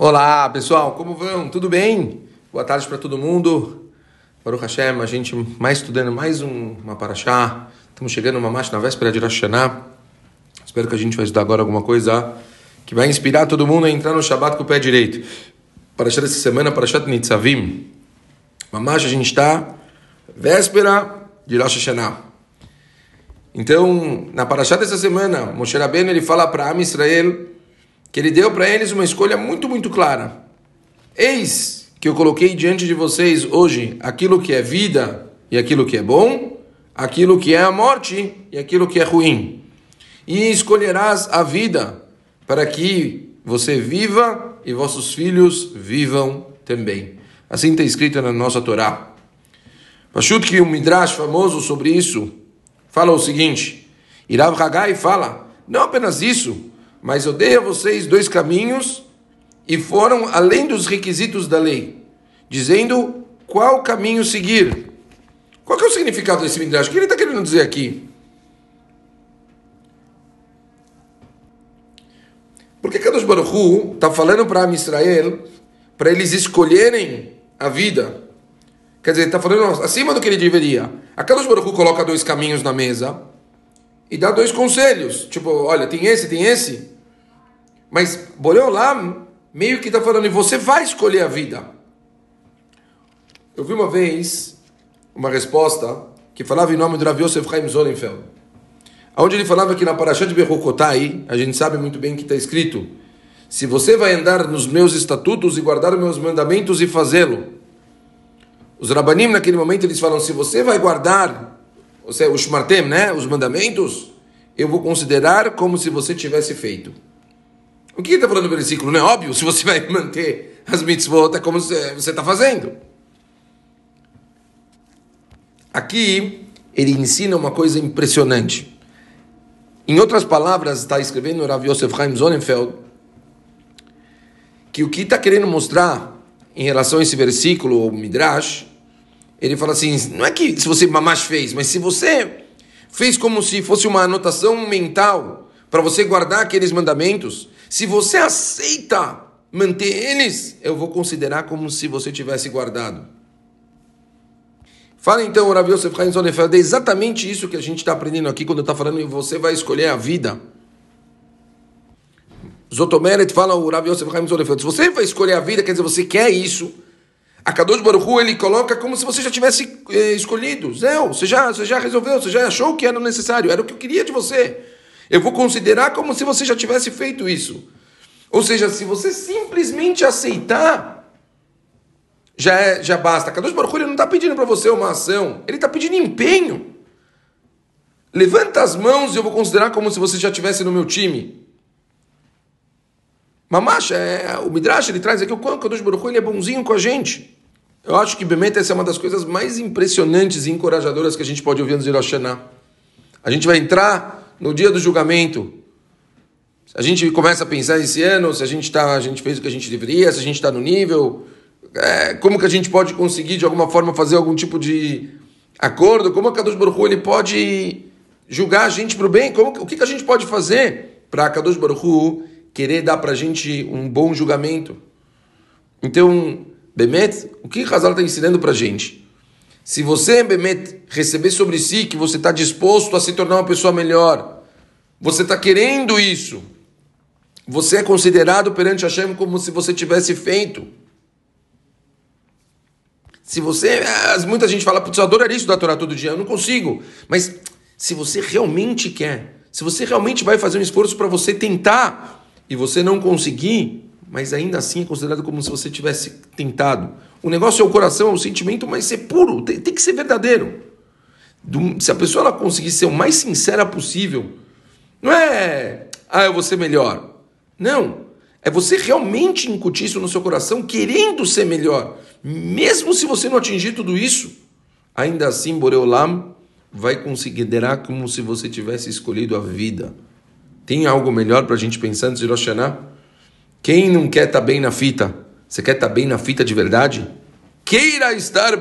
Olá pessoal, como vão? Tudo bem? Boa tarde para todo mundo. Baruch Hashem, a gente mais estudando mais um, uma paraxá. Estamos chegando uma marcha na véspera de Rosh. Espero que a gente vai estudar agora alguma coisa que vai inspirar todo mundo a entrar no Shabbat com o pé direito. Paraxá dessa semana, Parashat Nitzavim. Mamash, a gente está véspera de Rosh Hashanah. Então, na Parashat dessa semana, Moshe Rabbeinu ele fala para Am Israel que ele deu para eles uma escolha muito, muito clara. Eis que eu coloquei diante de vocês hoje aquilo que é vida e aquilo que é bom, aquilo que é a morte e aquilo que é ruim. E escolherás a vida para que você viva e vossos filhos vivam também. Assim está escrito na nossa Torá. Pachut que um midrash famoso sobre isso fala o seguinte: Irav Hagai fala, não apenas isso, mas eu dei a vocês dois caminhos e foram além dos requisitos da lei, dizendo qual caminho seguir. Qual é o significado desse midrash? O que ele está querendo dizer aqui? Porque Kadosh Baruch está falando para Israel para eles escolherem a vida. Quer dizer, está falando acima do que ele deveria. A Kadosh Baruch coloca dois caminhos na mesa e dá dois conselhos. Tipo, olha, tem esse, tem esse. Mas lá meio que está falando, e você vai escolher a vida. Eu vi uma vez uma resposta que falava em nome do Rav Yosef Chaim Zolenfeld. Onde ele falava que na Parashat de Bechukotai, a gente sabe muito bem que está escrito, se você vai andar nos meus estatutos e guardar os meus mandamentos e fazê-lo. Os Rabanim naquele momento eles falam, se você vai guardar ou seja, o Shmartem, né, os mandamentos, eu vou considerar como se você tivesse feito. O que está falando no versículo? Não é óbvio, se você vai manter as mitzvot, é como você está fazendo. Aqui, ele ensina uma coisa impressionante. Em outras palavras, está escrevendo Rav Yosef Chaim Zonenfeld que o que está querendo mostrar em relação a esse versículo, o Midrash, ele fala assim: não é que se você mamash fez, mas se você fez como se fosse uma anotação mental para você guardar aqueles mandamentos, se você aceita manter eles, eu vou considerar como se você tivesse guardado. Fala então, Rav Yosef Chaim Zonefeld, é exatamente isso que a gente está aprendendo aqui quando está falando em você vai escolher a vida. Zotomeret fala o Rav Yosef Chaim Zonefeld, se você vai escolher a vida, quer dizer, você quer isso, a Kadosh Baruch Hu, ele coloca como se você já tivesse eh, escolhido. Zé, você já, você já resolveu, você já achou que era necessário, era o que eu queria de você. Eu vou considerar como se você já tivesse feito isso. Ou seja, se você simplesmente aceitar, já, é, já basta. Kadosh Baruch Hu, ele não está pedindo para você uma ação, ele está pedindo empenho. Levanta as mãos e eu vou considerar como se você já estivesse no meu time. Mamacha, é, o Midrash ele traz aqui o quanto Kadosh Baruch Hu, ele é bonzinho com a gente. Eu acho que Bemet essa é uma das coisas mais impressionantes e encorajadoras que a gente pode ouvir no Rosh A gente vai entrar no dia do julgamento. A gente começa a pensar esse ano se a gente tá, a gente fez o que a gente deveria, se a gente está no nível, é, como que a gente pode conseguir de alguma forma fazer algum tipo de acordo, como a Kadosh Baruch Hu, ele pode julgar a gente para o bem, como, o que, que a gente pode fazer para a Kadosh Baruch Hu querer dar para a gente um bom julgamento. Então, Bemet, o que Hazal está ensinando para a gente? Se você, Bemet, receber sobre si que você está disposto a se tornar uma pessoa melhor, você está querendo isso, você é considerado perante Hashem como se você tivesse feito. Se você. Muita gente fala, putz, eu adoraria isso da Torá todo dia, eu não consigo. Mas se você realmente quer, se você realmente vai fazer um esforço para você tentar e você não conseguir, mas ainda assim é considerado como se você tivesse tentado. O negócio é o coração, é o sentimento, mas ser puro, tem, tem que ser verdadeiro. Do, se a pessoa ela conseguir ser o mais sincera possível, não é, ah, eu vou ser melhor. Não. É você realmente incutir isso no seu coração, querendo ser melhor. Mesmo se você não atingir tudo isso, ainda assim, Boreolam vai considerar como se você tivesse escolhido a vida. Tem algo melhor para a gente pensar antes de Rosh? Quem não quer estar tá bem na fita? Você quer estar tá bem na fita de verdade? Queira estar bem.